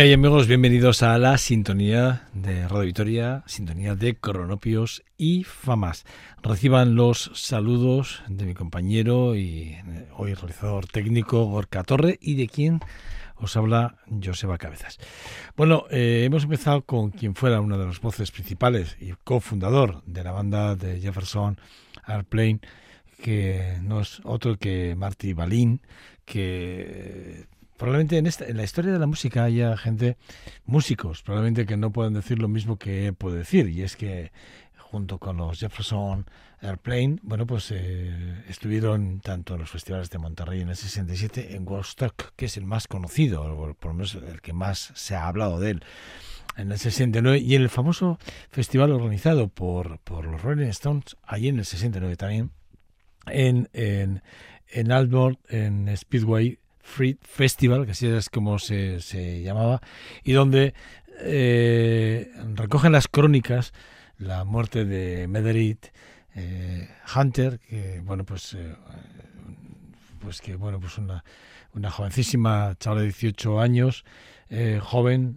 ¿Qué hay amigos? Bienvenidos a la sintonía de Radio Vitoria, sintonía de Cronopios y Famas. Reciban los saludos de mi compañero y eh, hoy realizador técnico Gorka Torre y de quien os habla Joseba Cabezas. Bueno, eh, hemos empezado con quien fuera una de las voces principales y cofundador de la banda de Jefferson Airplane, que no es otro que Marty Balin, que probablemente en, esta, en la historia de la música haya gente, músicos, probablemente que no puedan decir lo mismo que puedo decir, y es que junto con los Jefferson Airplane, bueno, pues eh, estuvieron tanto en los festivales de Monterrey en el 67, en Woodstock, que es el más conocido, o por lo menos el que más se ha hablado de él, en el 69, y en el famoso festival organizado por, por los Rolling Stones, allí en el 69 también, en, en, en Albert, en Speedway Free Festival, que así es como se, se llamaba, y donde eh, recogen las crónicas la muerte de Mederit eh, Hunter, que bueno pues eh, pues que bueno pues una, una jovencísima chavala de 18 años, eh, joven,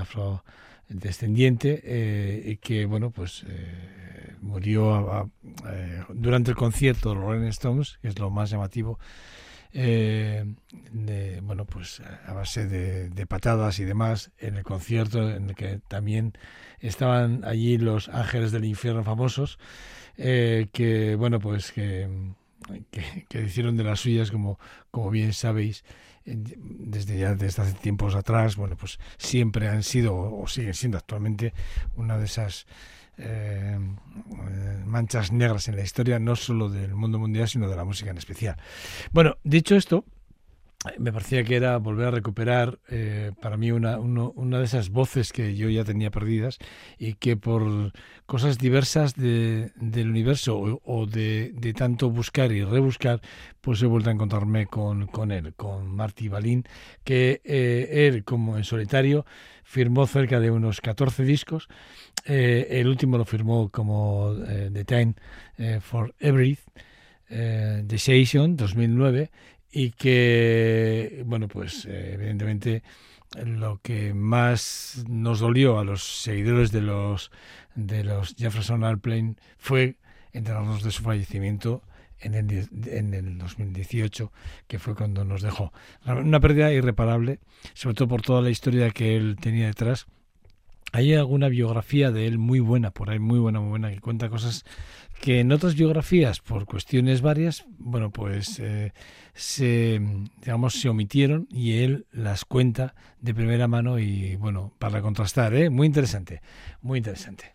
afrodescendiente, y que bueno pues murió durante el concierto de los Rolling Stones, que es lo más llamativo. Eh, de, bueno, pues a base de, patadas y demás en el concierto en el que también estaban allí los ángeles del infierno famosos, eh, que, bueno, pues que, que, que, hicieron de las suyas, como, como bien sabéis, desde ya desde hace tiempos atrás, bueno, pues siempre han sido o siguen siendo actualmente una de esas eh, manchas negras en la historia, no solo del mundo mundial, sino de la música en especial. Bueno, dicho esto, me parecía que era volver a recuperar eh, para mí una, una de esas voces que yo ya tenía perdidas y que por cosas diversas de, del universo o, o de, de, tanto buscar y rebuscar, pues he vuelto a encontrarme con, con él, con Marty Balín, que eh, él como en solitario firmó cerca de unos 14 discos. Eh, el último lo firmó como eh, The Time eh, for Every eh, Decision 2009 y que, bueno, pues evidentemente lo que más nos dolió a los seguidores de los de los Jefferson Airplane fue enterarnos de su fallecimiento en el, en el 2018, que fue cuando nos dejó. Una pérdida irreparable, sobre todo por toda la historia que él tenía detrás. Hay alguna biografía de él muy buena, por ahí muy buena, muy buena, que cuenta cosas que en otras biografías, por cuestiones varias, bueno, pues eh, se, digamos, se omitieron y él las cuenta de primera mano y, bueno, para contrastar, ¿eh? Muy interesante, muy interesante.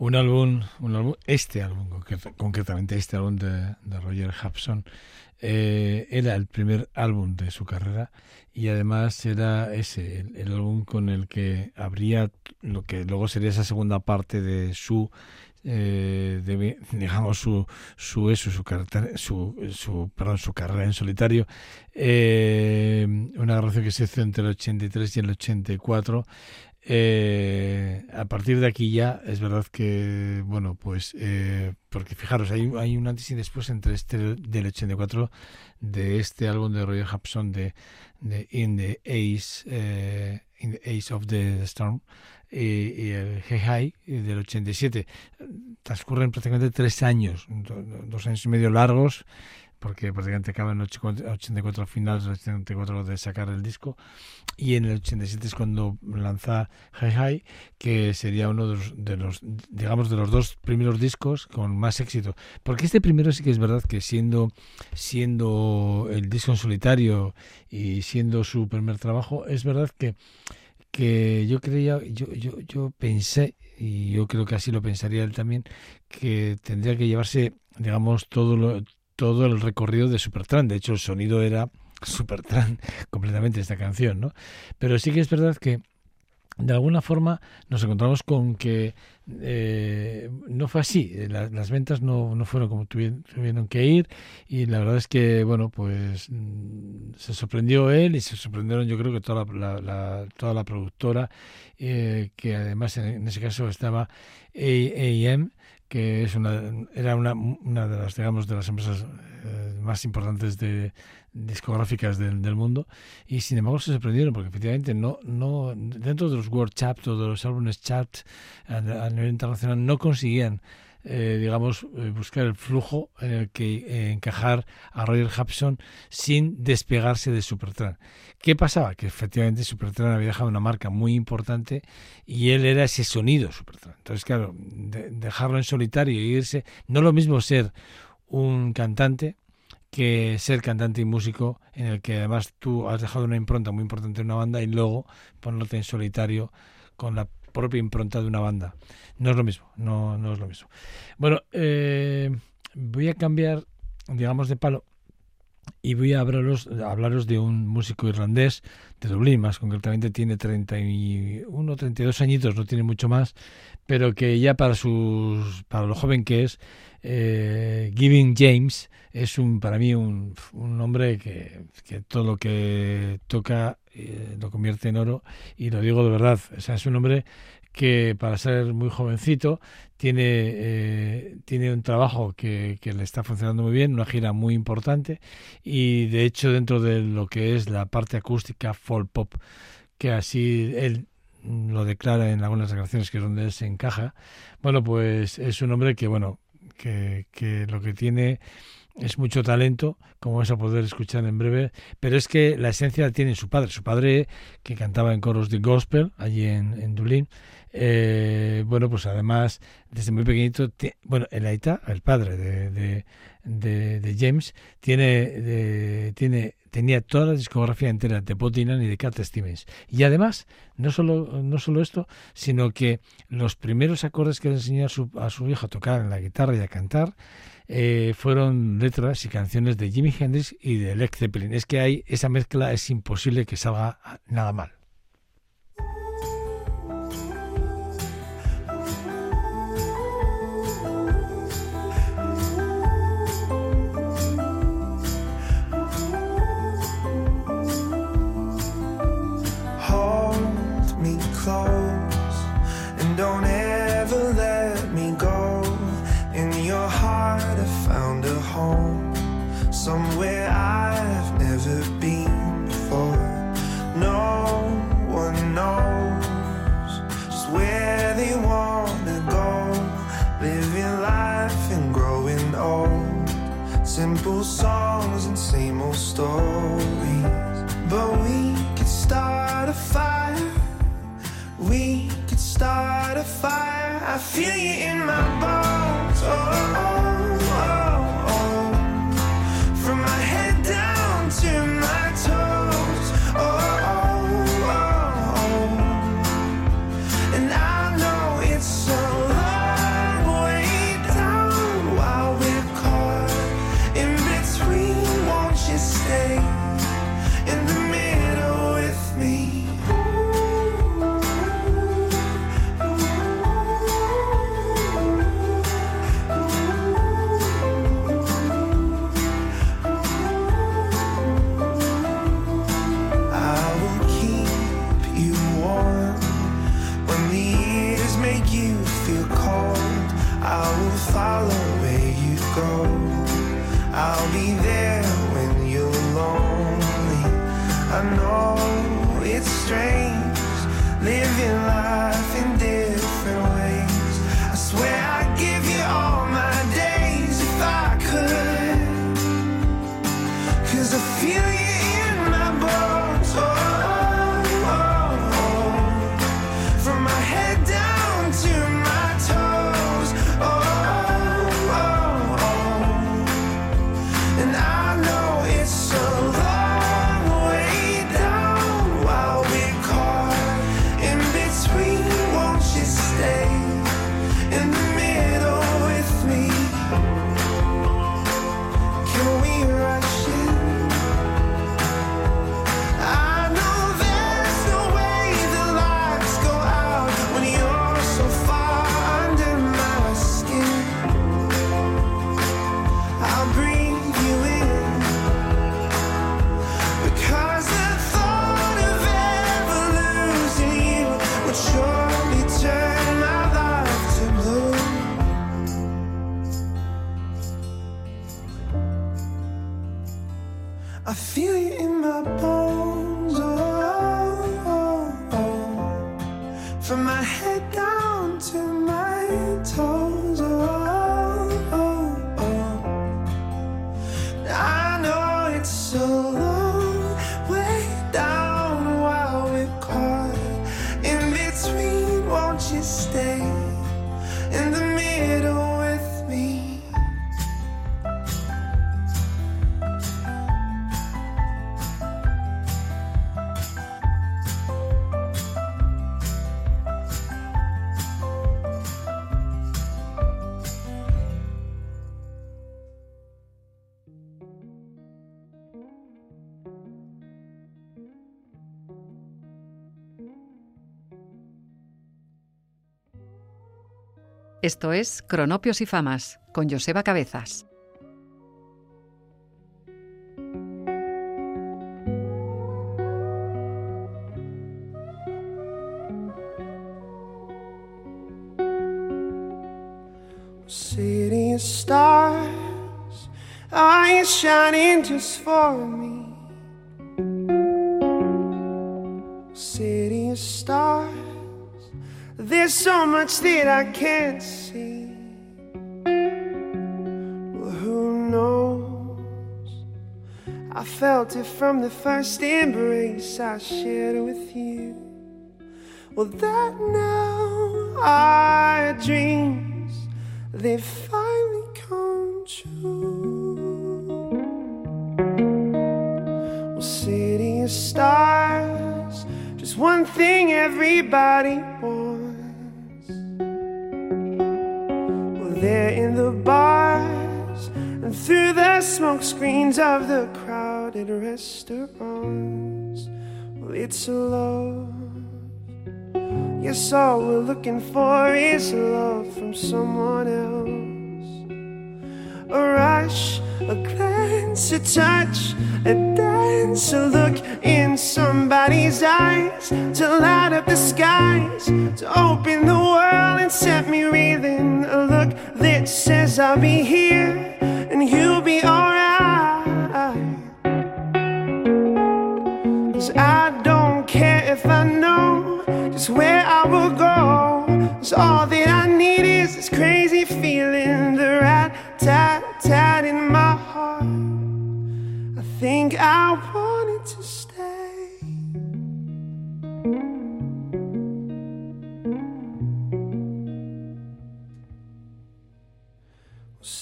Un álbum, un álbum, este álbum, concretamente este álbum de, Roger Hudson, eh, era el primer álbum de su carrera y además era ese, el, álbum con el que habría lo que luego sería esa segunda parte de su eh, de, digamos su su eso su, su, su perdón su carrera en solitario. Eh, una grabación que se hizo entre el 83 y el 84 eh, a partir de aquí ya es verdad que, bueno, pues, eh, porque fijaros, hay, hay un antes y después entre este del 84 de este álbum de Roger Hudson de, In the Ace, eh, In the Ace of the Storm y, el Hey High del 87. Transcurren prácticamente tres años, dos años y medio largos porque prácticamente acaba en el 84 finales del 84 de sacar el disco. Y en el 87 es cuando lanza Hi Hi que sería uno de los, de los, digamos de los dos primeros discos con más éxito. Porque este primero sí que es verdad que siendo siendo el disco en solitario y siendo su primer trabajo es verdad que que yo creía yo yo yo pensé y yo creo que así lo pensaría él también que tendría que llevarse digamos todo lo todo el recorrido de Supertramp. De hecho, el sonido era Supertramp completamente esta canción, ¿no? Pero sí que es verdad que de alguna forma nos encontramos con que eh, no fue así, las ventas no, no fueron como tuvieron, que ir y la verdad es que, bueno, pues mm, se sorprendió él y se sorprendieron yo creo que toda la, toda la productora, eh, que además en, ese caso estaba AM, que es una, era una, una de las digamos de las empresas eh, más importantes de discográficas del, del, mundo. Y sin embargo se sorprendieron porque efectivamente no no dentro de los World Charts o de los álbumes Charts a nivel internacional no conseguían eh, digamos, eh, buscar el flujo en el que eh, encajar a Roger Hudson sin despegarse de Supertramp. ¿Qué pasaba? Que efectivamente Supertramp había dejado una marca muy importante y él era ese sonido Supertramp. Entonces, claro, dejarlo en solitario y irse, no lo mismo ser un cantante que ser cantante y músico en el que además tú has dejado una impronta muy importante en una banda y luego ponerte en solitario con la propia impronta de una banda. No es lo mismo, no, no es lo mismo. Bueno, eh, voy a cambiar, digamos, de palo y voy a hablaros, hablaros de un músico irlandés de Dublín, más concretamente tiene 31, 32 añitos, no tiene mucho más, pero que ya para sus para lo joven que es, eh, Giving James es un para mí un, un hombre que, que, todo lo que toca eh, lo convierte en oro y lo digo de verdad, o sea, es un hombre que para ser muy jovencito tiene, eh, tiene un trabajo que, le está funcionando muy bien, una gira muy importante y de hecho dentro de lo que es la parte acústica folk pop, que así él lo declara en algunas declaraciones que es donde él se encaja, bueno pues es un hombre que bueno que, lo que tiene es mucho talento, como vais a poder escuchar en breve, pero es que la esencia la tiene su padre, su padre que cantaba en coros de gospel allí en, en Dublín, eh, bueno, pues además desde muy pequeñito, bueno, el Aita, el padre de, de, James, tiene, tiene tenía toda la discografía entera de Bob Dylan y de Cat Stevens. Y además, no solo, no solo esto, sino que los primeros acordes que le enseñó a su, a su hijo a tocar en la guitarra y a cantar, eh, fueron letras y canciones de Jimi Hendrix y de Led Zeppelin. Es que hay esa mezcla, es imposible que salga nada mal. close and don't ever let me go. In your heart, I found a home somewhere I've never been before. No one knows just where they wanna go, living life and growing old. Simple songs and same old stories. I feel you in my bones. Oh, Cause I feel you in my bones. Oh, Esto es Cronopios y Famas con Joseba Cabezas. City stars, are shining just for me? City stars, there's so much that I can't see. Well, who knows? I felt it from the first embrace I shared with you. Well, that now our dreams they finally come true. Well, city of stars, just one thing everybody wants. Smoke screens of the crowded restaurants. Well, it's love. Yes, all we're looking for is love from someone else. A rush, a glance, a touch, a dance, a look in somebody's eyes to light up the skies, to open the world and set me reeling. A look that says I'll be here and you'll be alright.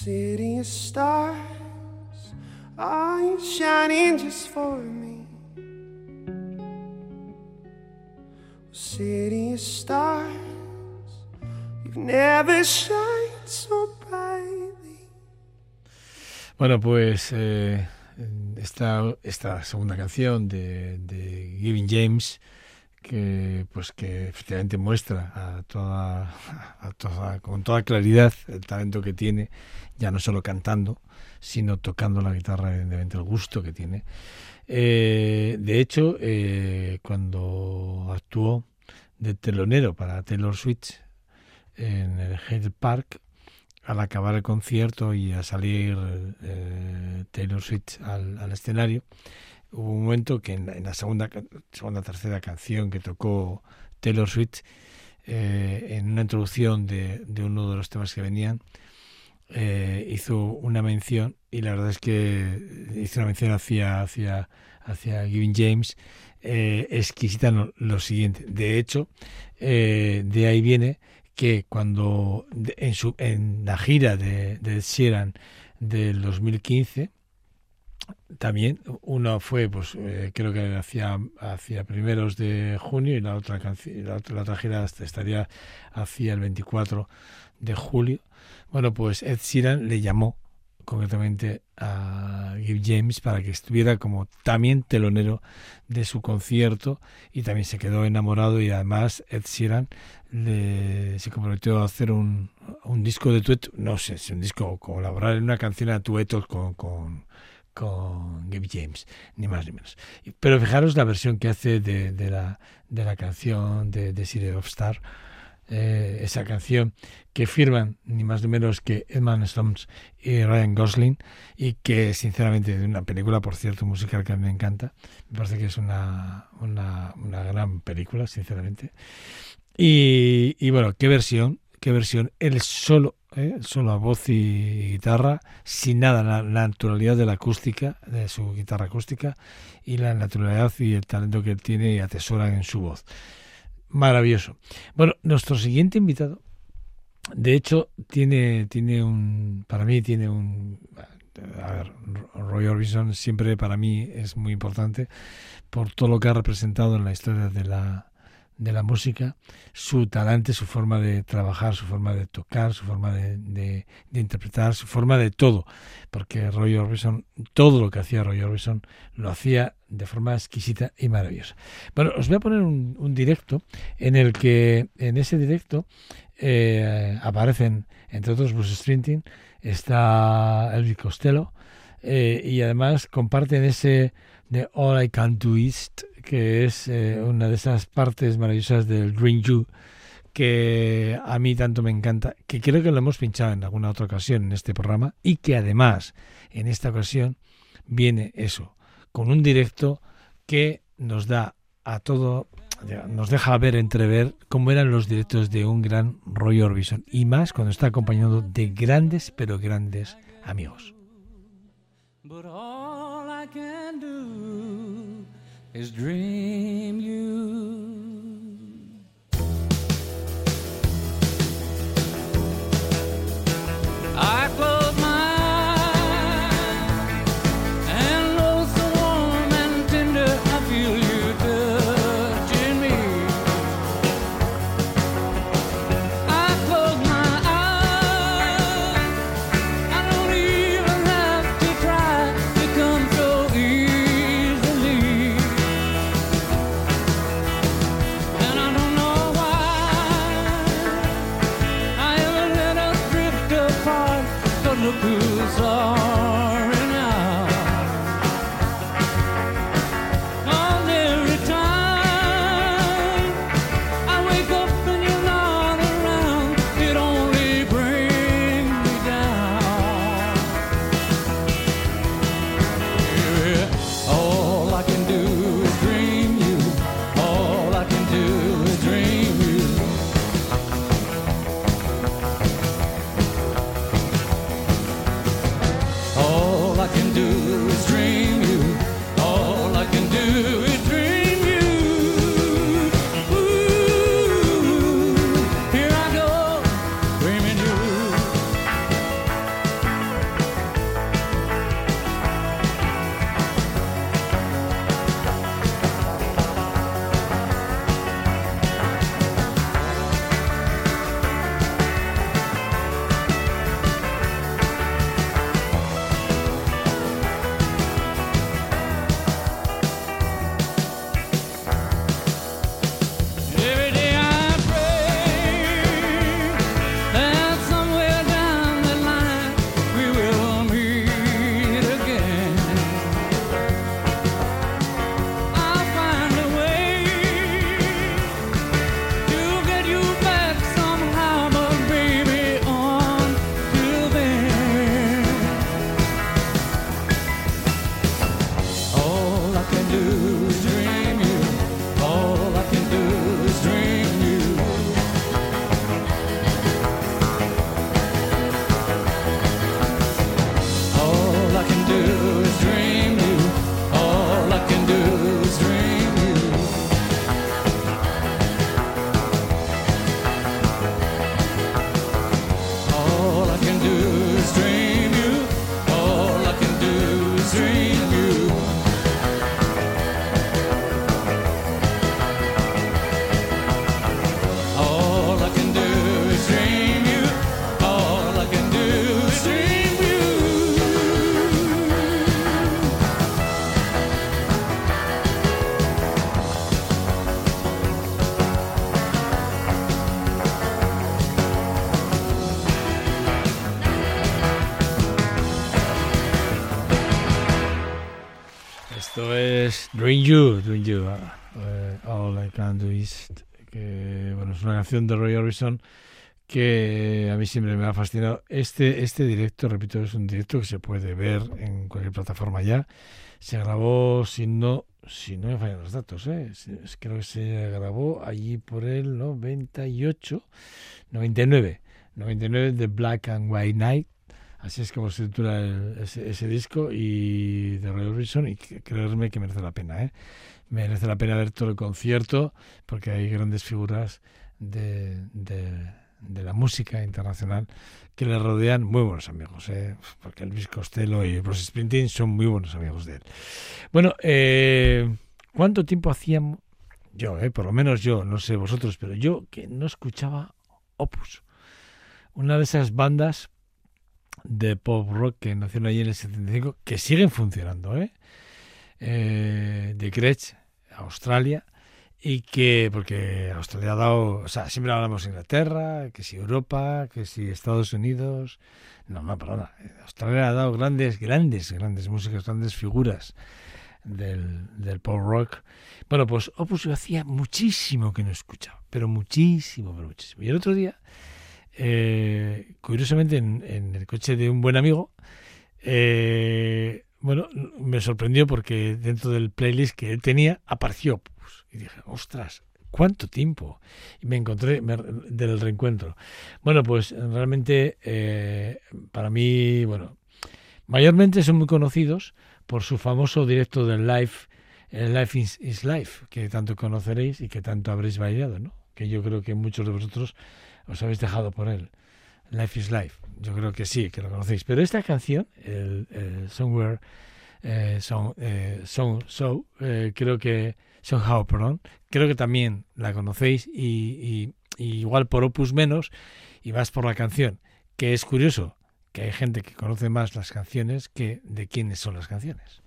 City of stars, are you shining just for me? City of stars, you've never shined so brightly. Bueno, pues eh, esta, esta segunda canción de, de Giving James que pues que efectivamente muestra a toda, a toda, con toda claridad el talento que tiene, ya no solo cantando, sino tocando la guitarra, evidentemente el gusto que tiene. Eh, de hecho, eh, cuando actuó de telonero para Taylor Swift en el Hyde Park, al acabar el concierto y a salir eh, Taylor Swift al, al escenario, hubo un momento que en la, en la segunda, segunda, tercera canción que tocó Taylor Swift, eh, en una introducción de, uno de los temas que venían, eh, hizo una mención, y la verdad es que hizo una mención hacia, hacia, hacia Giving James, eh, exquisita lo, siguiente. De hecho, eh, de ahí viene que cuando en, su, en la gira de, de Sheeran del 2015, también uno fue pues eh, creo que hacia hacia primeros de junio y la otra la, la otra gira estaría hacia el 24 de julio. Bueno pues Ed Sheeran le llamó concretamente a Give James para que estuviera como también telonero de su concierto y también se quedó enamorado y además Ed Sheeran le, se comprometió a hacer un, un disco de dueto, no sé, si un disco, colaborar en una canción a con, con con Gabe James, ni más ni menos. Pero fijaros la versión que hace de, la, de la canción de, de City of Star, eh, esa canción que firman ni más ni menos que Edmund Stones y Ryan Gosling y que sinceramente de una película, por cierto, musical que me encanta, me parece que es una, una, una gran película, sinceramente. Y, y bueno, qué versión, qué versión, el solo ¿eh? solo a voz y guitarra, sin nada, la, naturalidad de la acústica, de su guitarra acústica, y la naturalidad y el talento que tiene y atesora en su voz. Maravilloso. Bueno, nuestro siguiente invitado, de hecho, tiene, tiene un, para mí tiene un, a ver, Roy Orbison siempre para mí es muy importante por todo lo que ha representado en la historia de la, de la música, su talante, su forma de trabajar, su forma de tocar, su forma de, de, interpretar, su forma de todo, porque Roy Orbison, todo lo que hacía Roy Orbison, lo hacía de forma exquisita y maravillosa. Bueno, os voy a poner un, un directo en el que, en ese directo, eh, aparecen, entre otros, Bruce Springsteen, está Elvis Costello, eh, y además comparten ese de All I Can Do Is que es eh, una de esas partes maravillosas del Dream You que a mí tanto me encanta, que creo que lo hemos pinchado en alguna otra ocasión en este programa y que además en esta ocasión viene eso, con un directo que nos da a todo, nos deja ver, entrever cómo eran los directos de un gran Roy Orbison y más cuando está acompañado de grandes, pero grandes amigos. But is dream you. I close Dream You, Dream You, uh, All I Can Do Is, que bueno, es una canción de Roy Orbison que a mí siempre me ha fascinado. Este, este directo, repito, es un directo que se puede ver en cualquier plataforma ya. Se grabó, si no, si no me fallan los datos, ¿eh? creo que se grabó allí por el 98, 99, 99 de Black and White Night. Así es como se titula ese, disco y de Roy Orbison y creerme que merece la pena, ¿eh? Merece la pena ver todo el concierto porque hay grandes figuras de, de la música internacional que le rodean muy buenos amigos, ¿eh? porque Elvis Costello y Bruce Springsteen son muy buenos amigos de él. Bueno, eh, ¿cuánto tiempo hacíamos? Yo, eh, por lo menos yo, no sé vosotros, pero yo que no escuchaba Opus, una de esas bandas de pop rock que nacieron allí en el 75, que siguen funcionando, ¿eh? eh de Gretsch, Australia, y que, porque Australia ha dado, o sea, siempre hablamos de Inglaterra, que si Europa, que si Estados Unidos, no, no, perdona, Australia ha dado grandes, grandes, grandes músicas, grandes figuras del, del pop rock. Bueno, pues Opus yo hacía muchísimo que no escuchaba, pero muchísimo, pero muchísimo. Y el otro día, eh, curiosamente, en, en, el coche de un buen amigo, eh, bueno, me sorprendió porque dentro del playlist que él tenía apareció y dije, ostras, ¿cuánto tiempo? Y me encontré del reencuentro. Bueno, pues realmente eh, para mí, bueno, mayormente son muy conocidos por su famoso directo del Live, Life is, Life, que tanto conoceréis y que tanto habréis bailado, ¿no? Que yo creo que muchos de vosotros os habéis dejado por él. Life is Life, yo creo que sí, que lo conocéis. Pero esta canción, el, Somewhere eh, eh, So, creo que Somehow, perdón. Creo que también la conocéis y, igual por Opus menos y vas por la canción. Que es curioso que hay gente que conoce más las canciones que de quiénes son las canciones.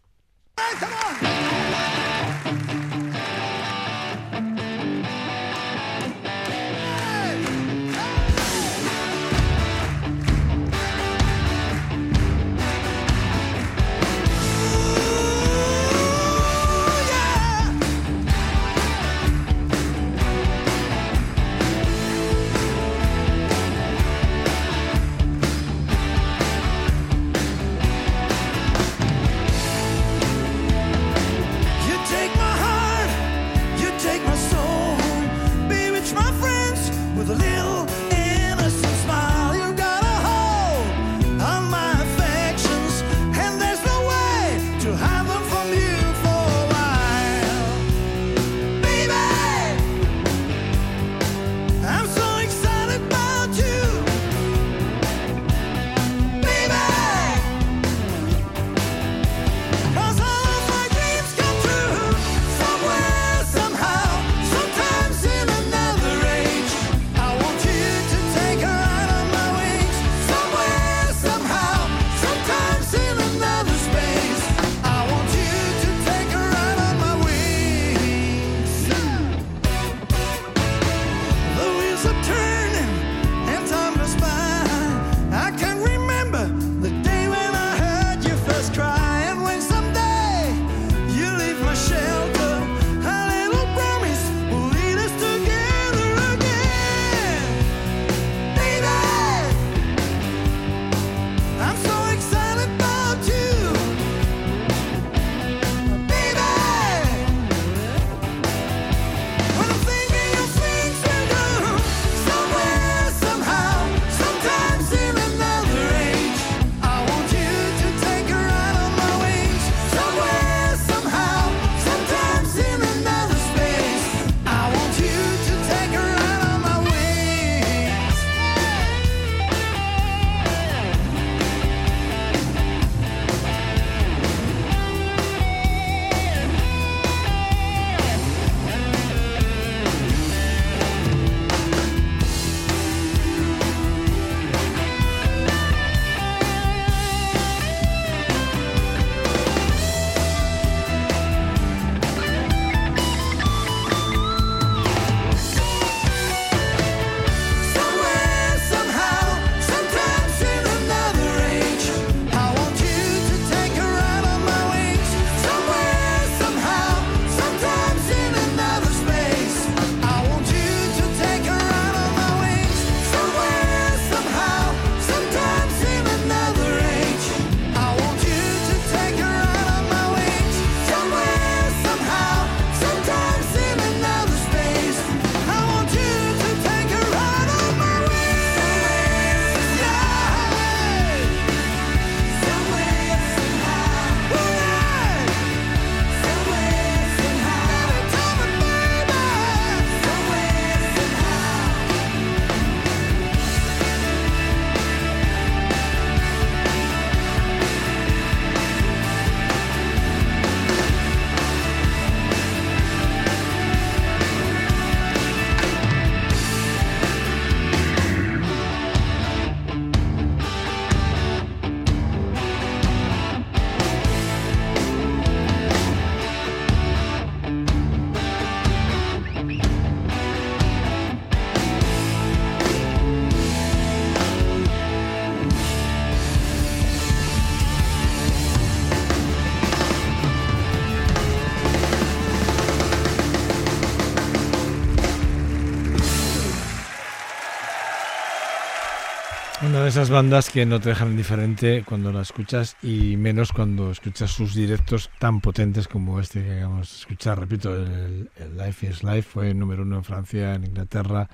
Bandas que no te dejan indiferente cuando la escuchas y menos cuando escuchas sus directos tan potentes como este que acabamos de escuchar. Repito, el, Life is Life fue número uno en Francia, en Inglaterra,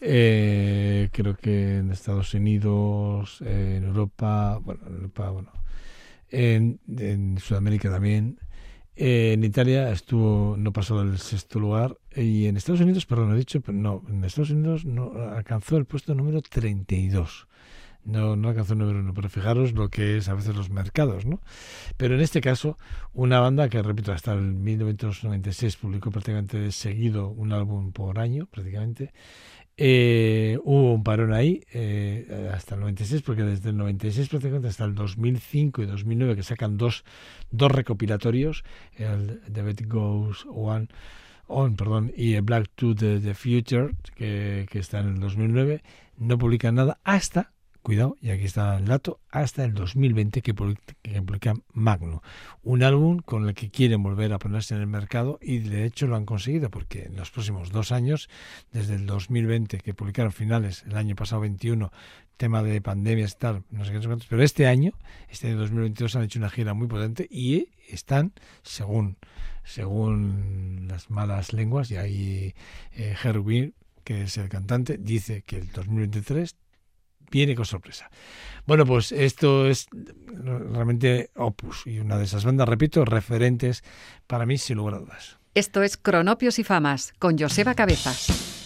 eh, creo que en Estados Unidos, en Europa, bueno, en Europa, bueno, en, en Sudamérica también. Eh, en Italia estuvo, no pasó del sexto lugar y en Estados Unidos, perdón, he dicho, pero no, en Estados Unidos no alcanzó el puesto número 32. No, no alcanzó el número uno, pero fijaros lo que es a veces los mercados, ¿no? Pero en este caso, una banda que, repito, hasta el 1996 publicó prácticamente seguido un álbum por año, prácticamente, eh, hubo un parón ahí eh, hasta el 96, porque desde el 96 prácticamente hasta el 2005 y 2009 que sacan dos, dos recopilatorios, el The Bet Goes One On, perdón, y Black to the, the Future, que, que está en el 2009, no publican nada hasta cuidado, y aquí está el dato, hasta el 2020 que publica Magno. Un álbum con el que quieren volver a ponerse en el mercado y de hecho lo han conseguido porque en los próximos dos años, desde el 2020 que publicaron finales, el año pasado 21, tema de pandemias y tal, no sé qué, pero este año, este año 2022 han hecho una gira muy potente y están, según según las malas lenguas, y ahí eh, que es el cantante, dice que el 2023 viene con sorpresa. Bueno, pues esto es realmente Opus y una de esas bandas, repito, referentes para mí sin lugar a dudas. Esto es Cronopios y Famas con Joseba Cabezas.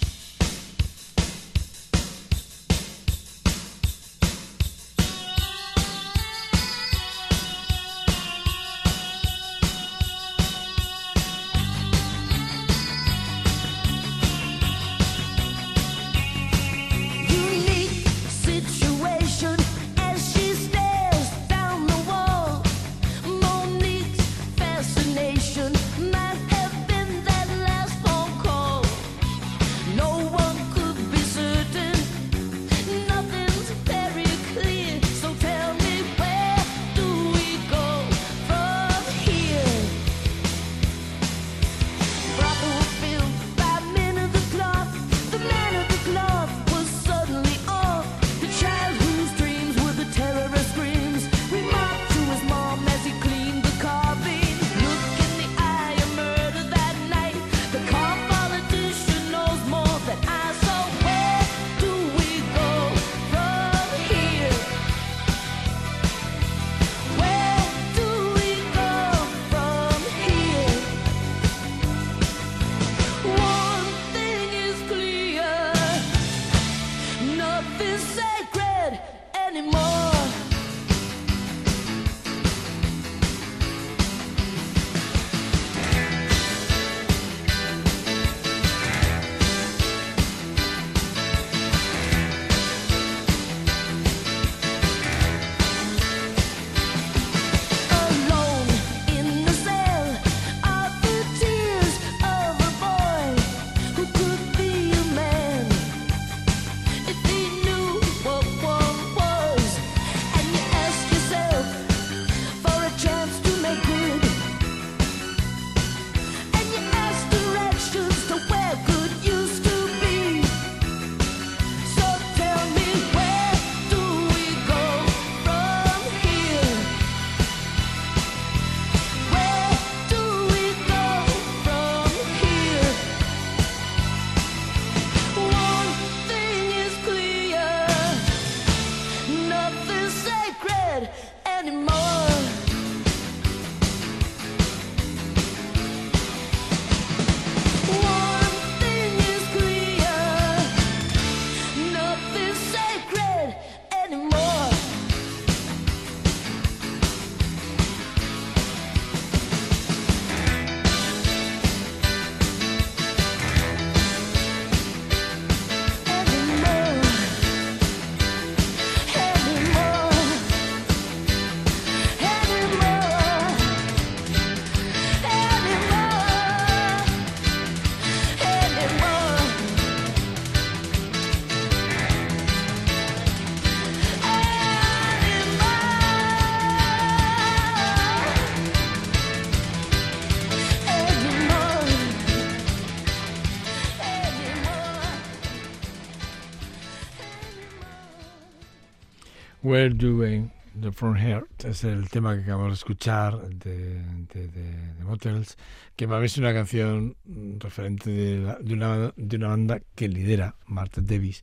We're Doing the Front Heart. Es el tema que acabamos de escuchar de, de, de- de Motels, que para mí es una canción referente de, la- de una, de una banda que lidera Martha Davis,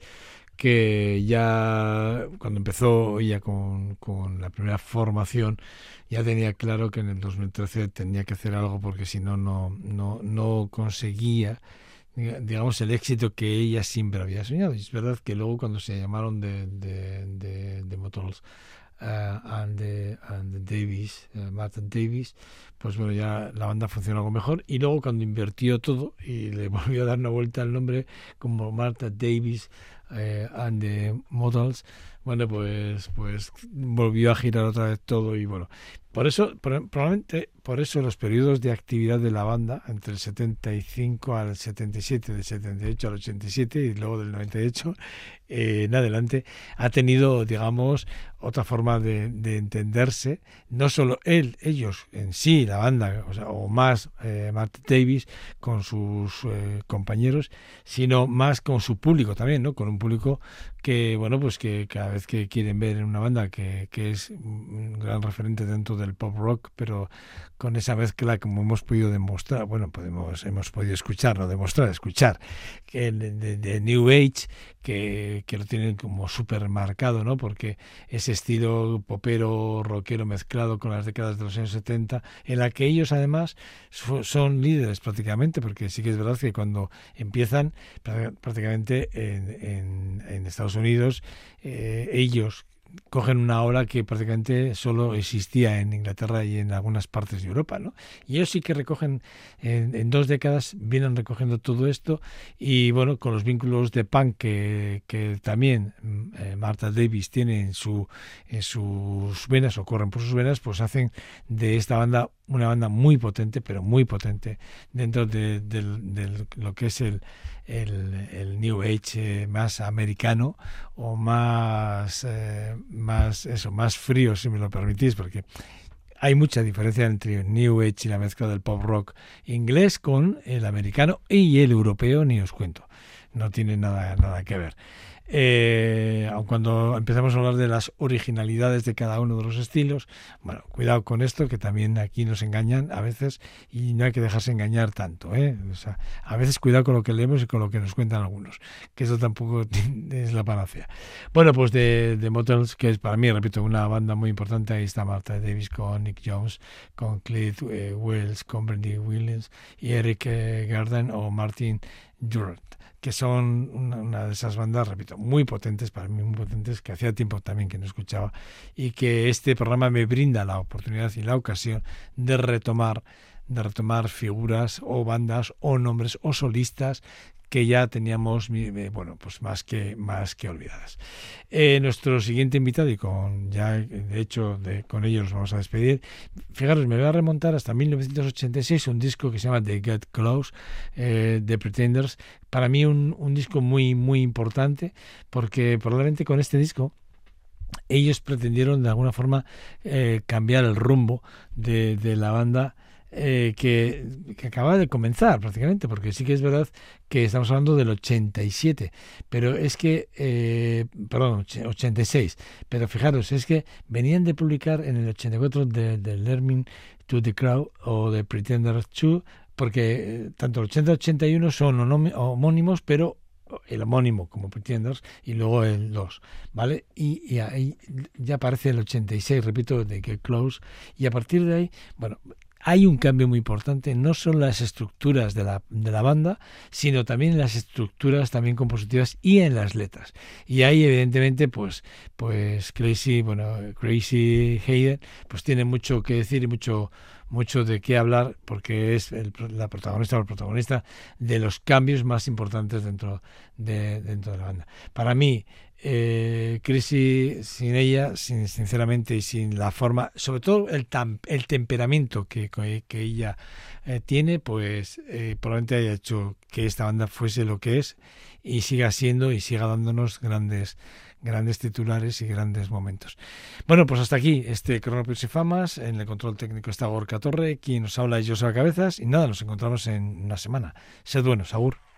que ya cuando empezó ella con, con la primera formación ya tenía claro que en el 2013 tenía que hacer algo porque si no, no, no, conseguía digamos, el éxito que ella siempre había soñado. Y es verdad que luego cuando se llamaron de, de, de, de Motors eh, and, and Davis, eh, Martin Davis, pues bueno, ya la banda funcionó algo mejor. Y luego cuando invirtió todo y le volvió a dar una vuelta al nombre como Martha Davis eh, and the Models, bueno, pues, pues volvió a girar otra vez todo y bueno, por eso, probablemente por eso los periodos de actividad de la banda, entre el 75 al 77, del 78 al 87 y luego del 98 eh, en adelante, ha tenido, digamos, otra forma de, de entenderse, no solo él, ellos en sí, la banda, o, sea, o más eh, Martin Davis con sus eh, compañeros, sino más con su público también, ¿no? Con un público que, bueno, pues que cada vez que quieren ver en una banda que, que es un gran referente dentro del pop rock, pero con esa mezcla, como hemos podido demostrar, bueno, podemos, hemos podido escuchar, no demostrar, escuchar, que de- de New Age, que, que lo tienen como súper marcado, ¿no? Porque ese estilo popero, rockero mezclado con las décadas de los años 70, en la que ellos además son líderes prácticamente, porque sí que es verdad que cuando empiezan prá- prácticamente en, en- en Estados Unidos, eh, ellos cogen una ola que prácticamente solo existía en Inglaterra y en algunas partes de Europa, ¿no? Y ellos sí que recogen, en, dos décadas vienen recogiendo todo esto y bueno, con los vínculos de punk que, que también mm, eh, Martha Davis tiene en, su, en sus venas o corren por sus venas, pues hacen de esta banda una banda muy potente, pero muy potente dentro de, del- lo que es el, el, el New Age eh, más americano o más, eh, más, eso, más frío, si me lo permitís, porque hay mucha diferencia entre el New Age y la mezcla del pop rock inglés con el americano y el europeo, ni os cuento. No tiene nada, nada que ver. Eh, aun cuando empezamos a hablar de las originalidades de cada uno de los estilos, bueno, cuidado con esto, que también aquí nos engañan a veces y no hay que dejarse engañar tanto. ¿eh? O sea, a veces cuidado con lo que leemos y con lo que nos cuentan algunos, que eso tampoco es la panacea. Bueno, pues de, de Motels, que es para mí, repito, una banda muy importante, ahí está Martha Davis con Nick Jones, con Cliff eh, Wells, con Brandy Williams y Eric eh, Garden o Martin Durant que son una, una de esas bandas, repito, muy potentes, para mí muy potentes, que hacía tiempo también que no escuchaba, y que este programa me brinda la oportunidad y la ocasión de retomar, de retomar figuras o bandas o nombres o solistas que ya teníamos eh, bueno pues más que más que olvidadas. Eh, nuestro siguiente invitado y con ya de hecho de, con ellos nos vamos a despedir. Fijaros me voy a remontar hasta 1986 un disco que se llama The Get Close eh, de Pretenders. Para mí un, un disco muy muy importante porque probablemente con este disco ellos pretendieron de alguna forma eh, cambiar el rumbo de, de la banda eh, que, acaba de comenzar prácticamente, porque sí que es verdad que estamos hablando del 87, pero es que, eh, perdón, och- 86, pero fijaros, es que venían de publicar en el 84 de, de Learning to the Crowd o de Pretenders 2, porque eh, tanto el 80 y 81 son homónimos, pero el homónimo como Pretenders y luego el 2, ¿vale? Y, y ahí ya aparece el 86, repito, de que Close, y a partir de ahí, bueno, hay un cambio muy importante, no son las estructuras de la, de la banda, sino también en las estructuras también compositivas y en las letras. Y ahí, evidentemente, pues, pues Crazy, bueno, Crazy Hayden, pues tiene mucho que decir y mucho, mucho de qué hablar, porque es el, la protagonista o el protagonista de los cambios más importantes dentro de, dentro de la banda. Para mí, eh, Chrissy, sin ella, sin, sinceramente, y sin la forma, sobre todo el, tam- el temperamento que, que, ella eh, tiene, pues eh, probablemente haya hecho que esta banda fuese lo que es y siga siendo y siga dándonos grandes grandes titulares y grandes momentos. Bueno, pues hasta aquí este Cronopios y Famas. En el control técnico está Gorka Torre, quien nos habla es Joseba Cabezas. Y nada, nos encontramos en una semana. Sed buenos, Agur.